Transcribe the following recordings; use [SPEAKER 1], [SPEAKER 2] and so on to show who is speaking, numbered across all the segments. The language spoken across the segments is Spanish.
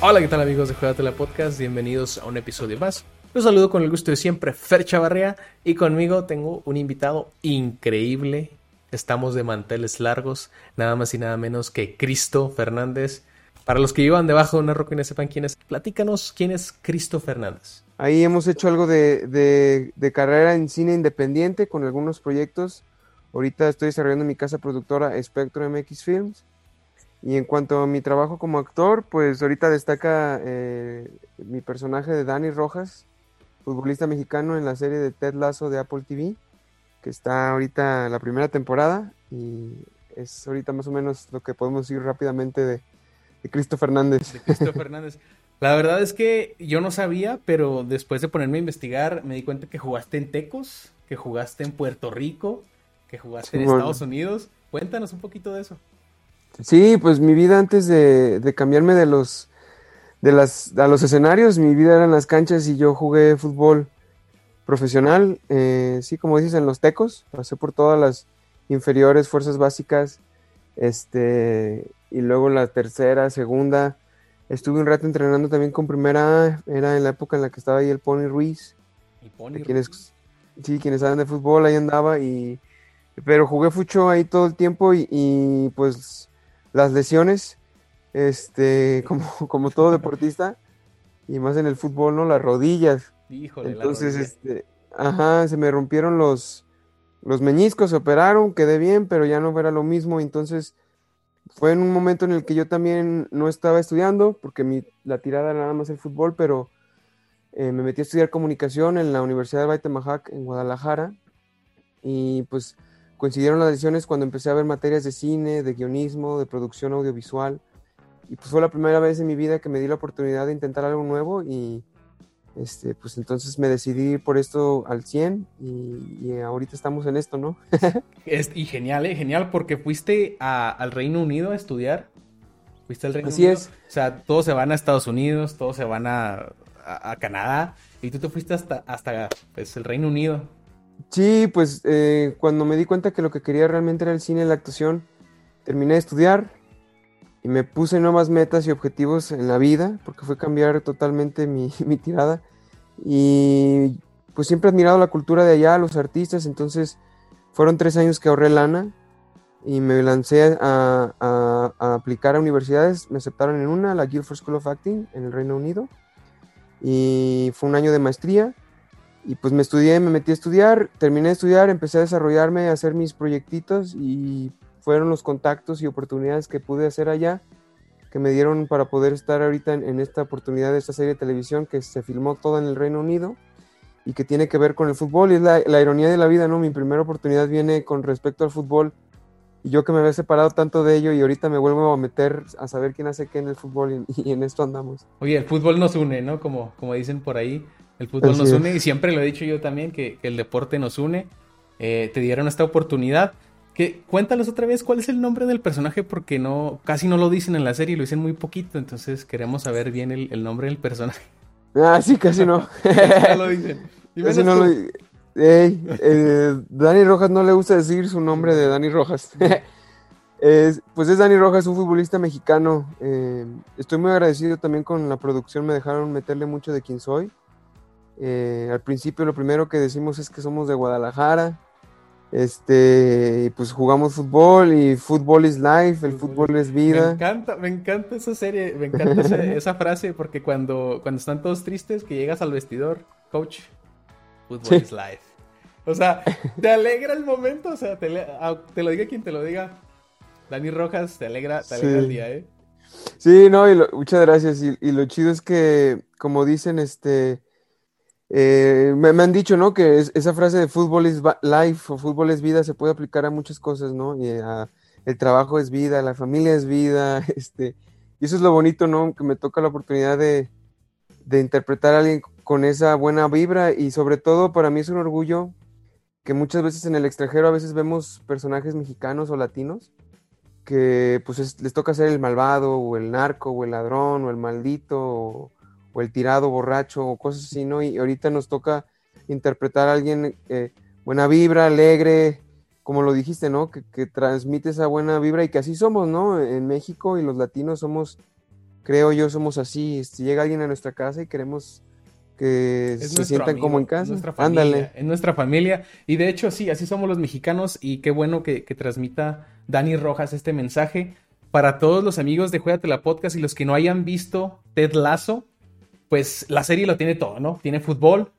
[SPEAKER 1] Hola, ¿qué tal amigos de la Podcast? Bienvenidos a un episodio más. Los saludo con el gusto de siempre, Fer Chavarrea, y conmigo tengo un invitado increíble. Estamos de manteles largos, nada más y nada menos que Cristo Fernández. Para los que iban debajo de una roca y no sepan quién es, platícanos quién es Cristo Fernández.
[SPEAKER 2] Ahí hemos hecho algo de, de carrera en cine independiente con algunos proyectos. Ahorita estoy desarrollando mi casa productora Spectrum MX Films y en cuanto a mi trabajo como actor, pues ahorita destaca eh, mi personaje de Dani Rojas, futbolista mexicano en la serie de Ted Lasso de Apple TV, que está ahorita la primera temporada y es ahorita más o menos lo que podemos decir rápidamente de, Cristo Fernández.
[SPEAKER 1] De Cristo Fernández. La verdad es que yo no sabía, pero después de ponerme a investigar me di cuenta que jugaste en Tecos, que jugaste en Puerto Rico, que jugaste en Estados Unidos. Cuéntanos un poquito de eso.
[SPEAKER 2] Sí, pues mi vida antes de, cambiarme de los de las a los escenarios, mi vida era en las canchas y yo jugué fútbol profesional, eh, sí, como dices, en los tecos, pasé por todas las inferiores, fuerzas básicas, este, y luego la tercera, segunda, estuve un rato entrenando también con primera, era en la época en la que estaba ahí el Pony Ruiz,
[SPEAKER 1] ¿Y Pony
[SPEAKER 2] quienes, sí, quienes saben de fútbol, ahí andaba, y, pero jugué fucho ahí todo el tiempo y, y pues las lesiones, este, como, como todo deportista, y más en el fútbol, ¿no? Las rodillas.
[SPEAKER 1] Híjole,
[SPEAKER 2] Entonces, este, ajá, se me rompieron los, los meñiscos, se operaron, quedé bien, pero ya no era lo mismo. Entonces, fue en un momento en el que yo también no estaba estudiando, porque mi, la tirada era nada más el fútbol, pero eh, me metí a estudiar comunicación en la Universidad de Baitemajac en Guadalajara. Y pues coincidieron las lesiones cuando empecé a ver materias de cine, de guionismo, de producción audiovisual. Y pues fue la primera vez en mi vida que me di la oportunidad de intentar algo nuevo y este, pues entonces me decidí por esto al 100 y, ahorita estamos en esto, ¿no?
[SPEAKER 1] es, y genial, ¿eh? Genial porque fuiste al Reino Unido a estudiar. Fuiste al Reino
[SPEAKER 2] Así
[SPEAKER 1] Unido.
[SPEAKER 2] es.
[SPEAKER 1] O sea, todos se van a Estados Unidos, todos se van a, a, Canadá y tú te fuiste hasta, hasta pues, el Reino Unido.
[SPEAKER 2] Sí, pues eh, cuando me di cuenta que lo que quería realmente era el cine y la actuación, terminé de estudiar me puse nuevas metas y objetivos en la vida, porque fue cambiar totalmente mi, tirada. Y pues siempre he admirado la cultura de allá, los artistas, entonces fueron tres años que ahorré lana y me lancé a, a aplicar a universidades. Me aceptaron en una, la Guildford School of Acting en el Reino Unido, y fue un año de maestría y pues me estudié, me metí a estudiar, terminé de estudiar, empecé a desarrollarme, a hacer mis proyectitos y fueron los contactos y oportunidades que pude hacer allá que me dieron para poder estar ahorita en, esta oportunidad de esta serie de televisión que se filmó toda en el Reino Unido y que tiene que ver con el fútbol y es la, ironía de la vida, ¿no? Mi primera oportunidad viene con respecto al fútbol y yo que me había separado tanto de ello y ahorita me vuelvo a meter a saber quién hace qué en el fútbol y, y en esto andamos.
[SPEAKER 1] Oye, el fútbol nos une, ¿no? Como, como dicen por ahí. El fútbol nos une y siempre lo he dicho yo también, que, el deporte nos une. Eh, te dieron esta oportunidad. Que, cuéntanos otra vez cuál es el nombre del personaje porque no casi no lo dicen en la serie, lo dicen muy poquito, entonces queremos saber bien el, nombre del personaje.
[SPEAKER 2] Ah, sí, casi no.
[SPEAKER 1] no lo dicen.
[SPEAKER 2] Casi no lo eh, Dani Rojas no le gusta decir su nombre de Dani Rojas. pues es Dani Rojas, un futbolista mexicano. Eh, estoy muy agradecido también con la producción, me dejaron meterle mucho de quién soy. Eh, al principio lo primero que decimos es que somos de Guadalajara. Este, pues jugamos fútbol y fútbol is life, el fútbol, es vida.
[SPEAKER 1] Me encanta, me encanta esa serie, me encanta esa, frase porque cuando, cuando están todos tristes que llegas al vestidor, coach, fútbol is life. O sea, te alegra el momento, o sea, te, lo diga quien te lo diga. Dani Rojas, te alegra, te alegra el día, ¿eh?
[SPEAKER 2] Sí, no, y muchas gracias. Y, y, lo chido es que, como dicen, este, eh, me, han dicho, ¿no? Que esa frase de fútbol es life o fútbol es vida se puede aplicar a muchas cosas, ¿no? Y el trabajo es vida, la familia es vida, este, y eso es lo bonito, ¿no? Que me toca la oportunidad de, interpretar a alguien con esa buena vibra y sobre todo para mí es un orgullo que muchas veces en el extranjero a veces vemos personajes mexicanos o latinos que pues les toca ser el malvado o el narco o el ladrón o el maldito o el tirado borracho o cosas así, ¿no? Y ahorita nos toca interpretar a alguien eh, buena vibra, alegre, como lo dijiste, ¿no? Que, que, transmite esa buena vibra y que así somos, ¿no? En México y los latinos somos, creo yo, somos así. Si llega alguien a nuestra casa y queremos que se sientan como en casa,
[SPEAKER 1] nuestra familia, ándale. En nuestra familia. Y de hecho, sí, así somos los mexicanos y qué bueno que, que transmita Dani Rojas este mensaje. Para todos los amigos de Juegate la Podcast y los que no hayan visto Ted Lasso, pues la serie lo tiene todo, ¿no? Tiene fútbol,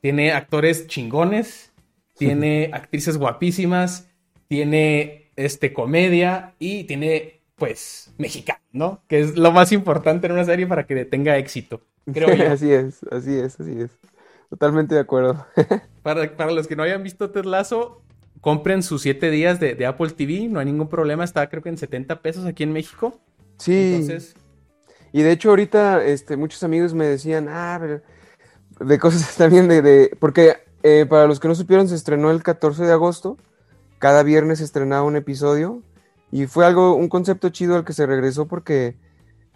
[SPEAKER 1] tiene actores chingones, tiene actrices guapísimas, tiene este comedia y tiene pues mexicano, ¿no? Que es lo más importante en una serie para que tenga éxito. Creo yo.
[SPEAKER 2] así es, así es, así es. Totalmente de acuerdo.
[SPEAKER 1] para, para, los que no hayan visto Ted Lasso, compren sus 7 días de, de, Apple TV, no hay ningún problema, está creo que en 70 pesos aquí en México.
[SPEAKER 2] Sí. Entonces... Y de hecho ahorita este, muchos amigos me decían, ah, pero de cosas también de, de porque eh, para los que no supieron se estrenó el 14 de agosto, cada viernes se estrenaba un episodio y fue algo, un concepto chido al que se regresó porque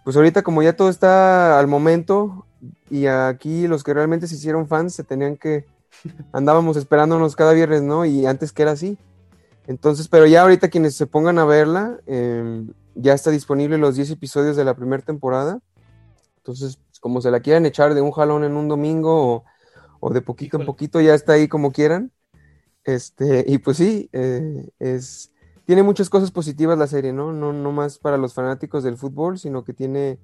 [SPEAKER 2] pues ahorita como ya todo está al momento y aquí los que realmente se hicieron fans se tenían que, andábamos esperándonos cada viernes, ¿no? Y antes que era así. Entonces, pero ya ahorita quienes se pongan a verla, eh, ya está disponible los 10 episodios de la primera temporada. Entonces, como se la quieran echar de un jalón en un domingo o, o de poquito Híjole. en poquito, ya está ahí como quieran. Este, y pues sí, eh, es, tiene muchas cosas positivas la serie, ¿no? ¿no? No más para los fanáticos del fútbol, sino que tiene,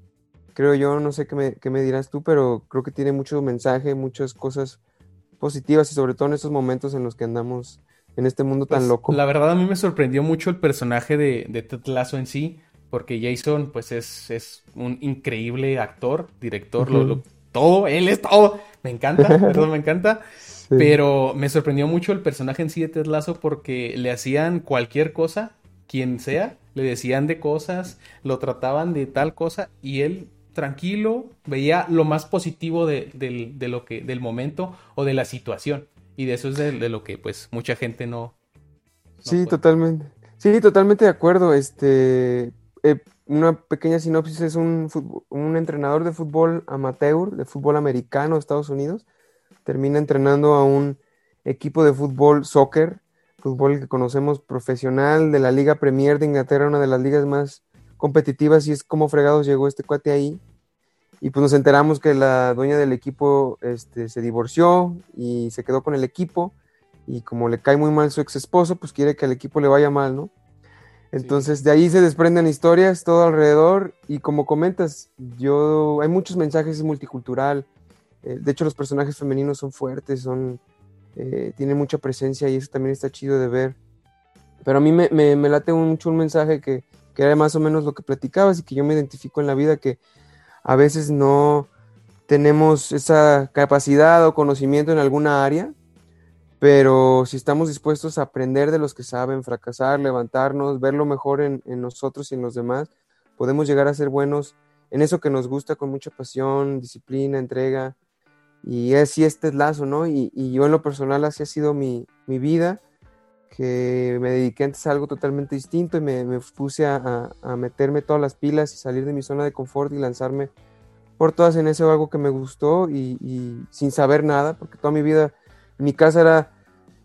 [SPEAKER 2] creo yo, no sé qué me, qué me dirás tú, pero creo que tiene mucho mensaje, muchas cosas positivas y sobre todo en estos momentos en los que andamos en este mundo tan
[SPEAKER 1] pues,
[SPEAKER 2] loco.
[SPEAKER 1] La verdad a mí me sorprendió mucho el personaje de, de Ted Lasso en sí, porque Jason pues es, es un increíble actor, director, uh -huh. lo, lo, todo, él es todo, me encanta, perdón, me encanta. Sí. Pero me sorprendió mucho el personaje en sí de Ted Lasso porque le hacían cualquier cosa, quien sea, le decían de cosas, lo trataban de tal cosa y él tranquilo veía lo más positivo de, de, de lo que, del momento o de la situación. Y de eso es de, de lo que pues mucha gente no.
[SPEAKER 2] no sí, puede. totalmente. Sí, totalmente de acuerdo. Este, eh, una pequeña sinopsis es un, fútbol, un entrenador de fútbol amateur, de fútbol americano de Estados Unidos. Termina entrenando a un equipo de fútbol soccer, fútbol que conocemos profesional de la Liga Premier de Inglaterra, una de las ligas más competitivas, y es como fregados llegó este cuate ahí y pues nos enteramos que la dueña del equipo este, se divorció y se quedó con el equipo y como le cae muy mal su ex esposo, pues quiere que al equipo le vaya mal, ¿no? Entonces sí. de ahí se desprenden historias todo alrededor y como comentas, yo hay muchos mensajes es multicultural. Eh, de hecho los personajes femeninos son fuertes, son eh, tienen mucha presencia y eso también está chido de ver. Pero a mí me, me, me late mucho un mensaje que, que era más o menos lo que platicabas y que yo me identifico en la vida que a veces no tenemos esa capacidad o conocimiento en alguna área, pero si estamos dispuestos a aprender de los que saben, fracasar, levantarnos, ver lo mejor en, nosotros y en los demás, podemos llegar a ser buenos en eso que nos gusta con mucha pasión, disciplina, entrega. Y así este es lazo, ¿no? Y, y, yo en lo personal así ha sido mi, mi, vida, que me dediqué antes a algo totalmente distinto y me, me puse a, a, meterme todas las pilas y salir de mi zona de confort y lanzarme por todas en eso algo que me gustó y, y sin saber nada, porque toda mi vida mi casa era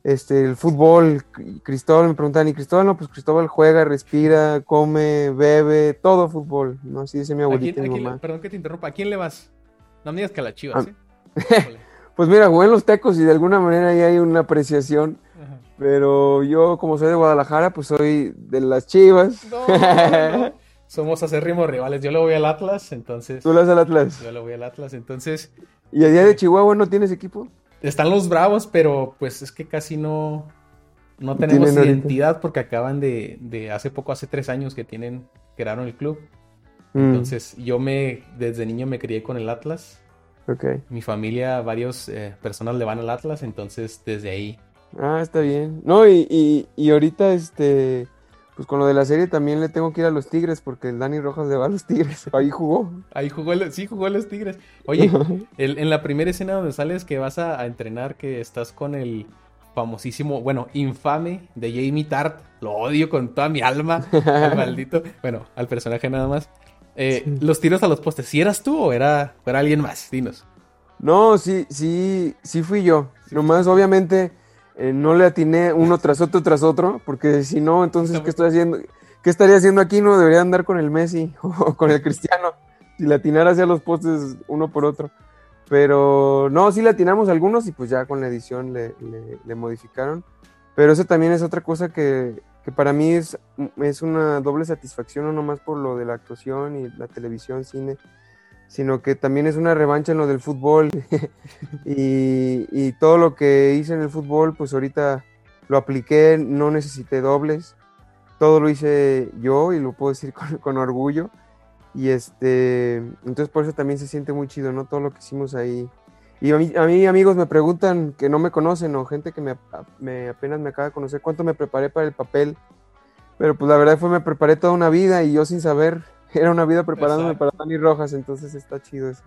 [SPEAKER 2] este, el fútbol, Cristóbal me preguntaban, ¿y Cristóbal? No, pues Cristóbal juega, respira, come, bebe, todo fútbol, ¿no? Así dice mi abuelita
[SPEAKER 1] ¿A quién,
[SPEAKER 2] y mi.
[SPEAKER 1] Perdón que te interrumpa, ¿a quién le vas? No me digas que a la chivas,
[SPEAKER 2] Ah.
[SPEAKER 1] ¿eh?
[SPEAKER 2] pues mira, jugué en los tecos y de alguna manera ahí hay una apreciación. Pero yo como soy de Guadalajara, pues soy de las chivas.
[SPEAKER 1] No, no, no. Somos acérrimos rivales, yo le voy al Atlas, entonces...
[SPEAKER 2] Tú le vas al Atlas.
[SPEAKER 1] Yo le voy al Atlas, entonces...
[SPEAKER 2] ¿Y a día de Chihuahua no tienes equipo?
[SPEAKER 1] Están los Bravos, pero pues es que casi no, no tenemos identidad ahorita? porque acaban de, de, hace poco, hace tres años que tienen, crearon el club. Mm. Entonces yo me, desde niño me crié con el Atlas.
[SPEAKER 2] Okay.
[SPEAKER 1] Mi familia, varias eh, personas le van al Atlas, entonces desde ahí.
[SPEAKER 2] Ah, está bien. No, y, y, y ahorita este, pues con lo de la serie también le tengo que ir a los Tigres porque el Dani Rojas le va a los Tigres. Ahí jugó.
[SPEAKER 1] Ahí jugó, el, sí jugó a los Tigres. Oye, el, en la primera escena donde sales que vas a, a, entrenar, que estás con el famosísimo, bueno, infame de Jamie Tart. Lo odio con toda mi alma, al maldito. Bueno, al personaje nada más. Eh, los tiros a los postes, ¿si eras tú o era, era alguien más? Dinos.
[SPEAKER 2] No, sí, sí, sí fui yo. Nomás, obviamente, eh, no le atiné uno tras otro tras otro, porque si no, entonces, ¿qué estoy haciendo? ¿Qué estaría haciendo aquí? No debería andar con el Messi o con el Cristiano. Si le atinara hacia los postes uno por otro. Pero no, sí le atinamos algunos y pues ya con la edición le, le, modificaron. Pero eso también es otra cosa que, que, para mí es, es una doble satisfacción, no nomás por lo de la actuación y la televisión, cine, sino que también es una revancha en lo del fútbol. y, todo lo que hice en el fútbol, pues ahorita lo apliqué, no necesité dobles, todo lo hice yo y lo puedo decir con, con orgullo. Y este, entonces por eso también se siente muy chido, ¿no? Todo lo que hicimos ahí. Y a mí, amigos me preguntan que no me conocen o gente que me, me, apenas me acaba de conocer cuánto me preparé para el papel. Pero pues la verdad fue me preparé toda una vida y yo sin saber, era una vida preparándome para Dani Rojas, entonces está chido eso.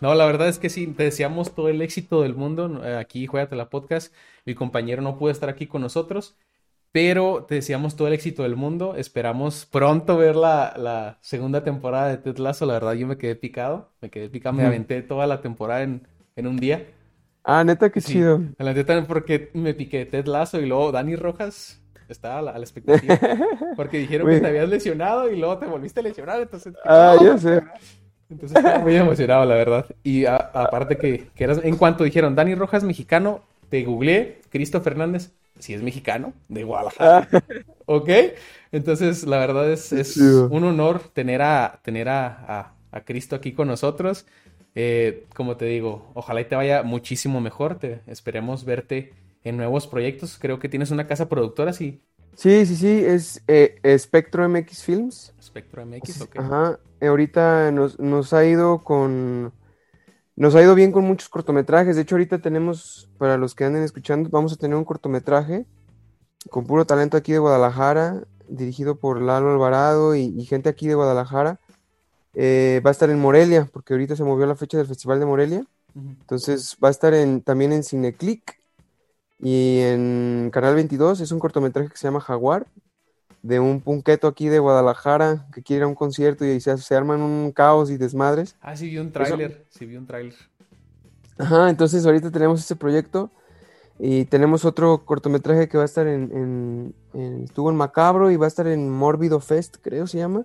[SPEAKER 1] No, la verdad es que sí, te deseamos todo el éxito del mundo. Aquí, Juegate la Podcast. Mi compañero no pudo estar aquí con nosotros, pero te deseamos todo el éxito del mundo. Esperamos pronto ver la, la segunda temporada de Ted Lasso. La verdad, yo me quedé picado. Me quedé picado. Me aventé toda la temporada en, en un día.
[SPEAKER 2] Ah, neta, qué chido.
[SPEAKER 1] La neta, porque me piqué Ted Lasso y luego Dani Rojas estaba a la, expectativa. Porque dijeron que te habías lesionado y luego te volviste a lesionar. Entonces,
[SPEAKER 2] ah, ya sé.
[SPEAKER 1] Entonces estaba muy emocionado, la verdad. Y aparte que, que eras, en cuanto dijeron Dani Rojas mexicano, te googleé, Cristo Fernández, si es mexicano, de Guadalajara. Ah. ¿Ok? Entonces, la verdad es, es un honor tener a, tener a, a, Cristo aquí con nosotros. Eh, como te digo, ojalá y te vaya muchísimo mejor. Te, esperemos verte en nuevos proyectos. Creo que tienes una casa productora, sí.
[SPEAKER 2] Sí, sí, sí, es eh, Spectro MX Films.
[SPEAKER 1] Spectro MX, ok.
[SPEAKER 2] Ajá, ahorita nos, nos ha ido con nos ha ido bien con muchos cortometrajes. De hecho, ahorita tenemos, para los que anden escuchando, vamos a tener un cortometraje con puro talento aquí de Guadalajara, dirigido por Lalo Alvarado y, gente aquí de Guadalajara. Eh, va a estar en Morelia, porque ahorita se movió la fecha del Festival de Morelia. Entonces va a estar en, también en Cineclick y en Canal 22. Es un cortometraje que se llama Jaguar de un punqueto aquí de Guadalajara que quiere ir a un concierto y se, se arman un caos y desmadres.
[SPEAKER 1] Ah, sí vi un tráiler, sí vi un tráiler.
[SPEAKER 2] Ajá, entonces ahorita tenemos este proyecto y tenemos otro cortometraje que va a estar en, estuvo en Macabro y va a estar en Mórbido Fest, creo se llama.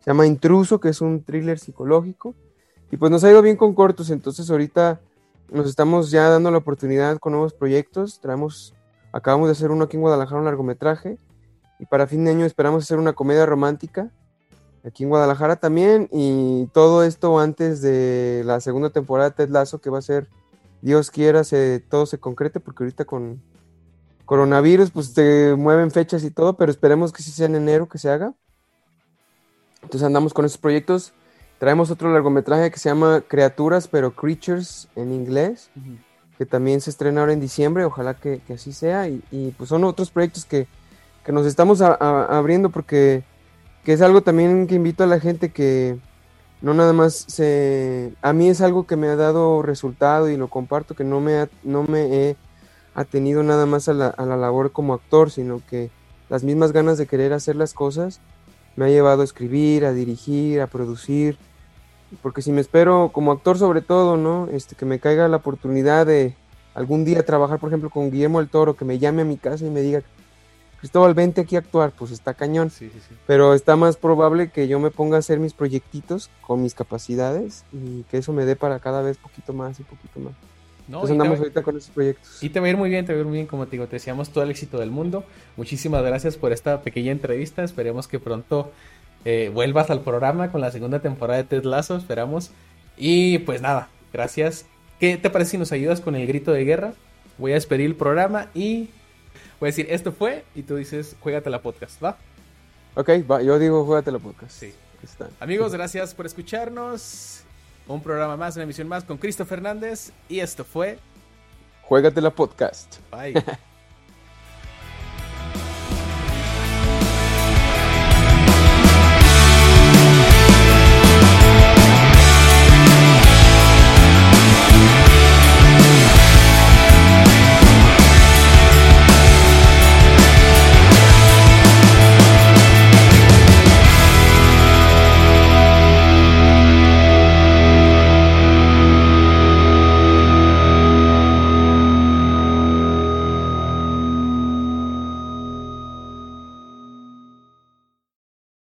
[SPEAKER 2] Se llama Intruso, que es un thriller psicológico. Y pues nos ha ido bien con cortos, entonces ahorita nos estamos ya dando la oportunidad con nuevos proyectos. Traemos, acabamos de hacer uno aquí en Guadalajara, un largometraje y para fin de año esperamos hacer una comedia romántica aquí en Guadalajara también. Y todo esto antes de la segunda temporada de Ted Lasso, que va a ser, Dios quiera, se, todo se concrete, porque ahorita con coronavirus, pues te mueven fechas y todo, pero esperemos que sí sea en enero que se haga. Entonces andamos con esos proyectos. Traemos otro largometraje que se llama Criaturas, pero Creatures en inglés, que también se estrena ahora en diciembre, ojalá que, así sea. y, pues son otros proyectos que, que nos estamos abriendo porque que es algo también que invito a la gente que no nada más se... A mí es algo que me ha dado resultado y lo comparto, que no me, no me he atenido nada más a la, a la labor como actor, sino que las mismas ganas de querer hacer las cosas me ha llevado a escribir, a dirigir, a producir, porque si me espero como actor sobre todo, ¿no? Este, que me caiga la oportunidad de algún día trabajar, por ejemplo, con Guillermo el Toro, que me llame a mi casa y me diga, Cristóbal, vente aquí a actuar, pues está cañón. Sí, sí, sí. Pero está más probable que yo me ponga a hacer mis proyectitos con mis capacidades y que eso me dé para cada vez poquito más y poquito más. No, Entonces andamos ahorita con esos proyectos.
[SPEAKER 1] Y te va a ir muy bien, te va a ir muy bien, como te digo, te deseamos todo el éxito del mundo. Muchísimas gracias por esta pequeña entrevista. Esperemos que pronto eh, vuelvas al programa con la segunda temporada de Ted Lasso, esperamos. Y pues nada, gracias. ¿Qué te parece si nos ayudas con el grito de guerra? Voy a despedir el programa y Voy a decir, esto fue, y tú dices, juégate la podcast, ¿va?
[SPEAKER 2] Ok, va, yo digo, juégate la podcast.
[SPEAKER 1] Sí. Amigos, gracias por escucharnos. Un programa más, una emisión más con Cristo Fernández. Y esto fue.
[SPEAKER 2] Juégate la podcast.
[SPEAKER 1] Bye.